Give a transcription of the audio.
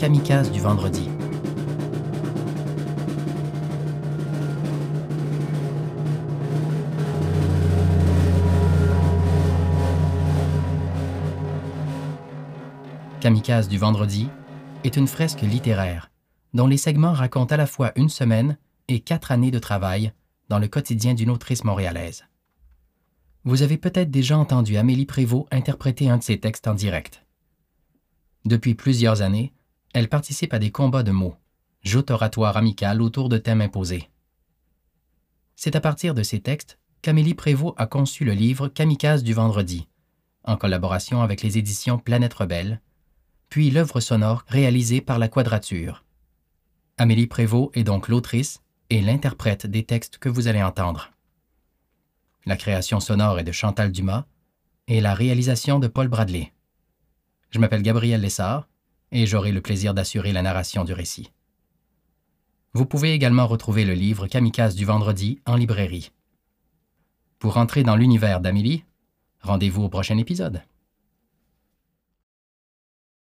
Kamikaze du vendredi. Kamikaze du vendredi est une fresque littéraire dont les segments racontent à la fois une semaine et quatre années de travail dans le quotidien d'une autrice montréalaise. Vous avez peut-être déjà entendu Amélie Prévost interpréter un de ses textes en direct. Depuis plusieurs années, elle participe à des combats de mots, joutes oratoires amicales autour de thèmes imposés. C'est à partir de ces textes qu'Amélie Prévost a conçu le livre Kamikaze du vendredi, en collaboration avec les éditions Planète Rebelle, puis l'œuvre sonore réalisée par la Quadrature. Amélie Prévost est donc l'autrice et l'interprète des textes que vous allez entendre. La création sonore est de Chantal Dumas et la réalisation de Paul Bradley. Je m'appelle Gabriel Lessard et j'aurai le plaisir d'assurer la narration du récit. Vous pouvez également retrouver le livre Kamikaze du vendredi en librairie. Pour entrer dans l'univers d'Amélie, rendez-vous au prochain épisode.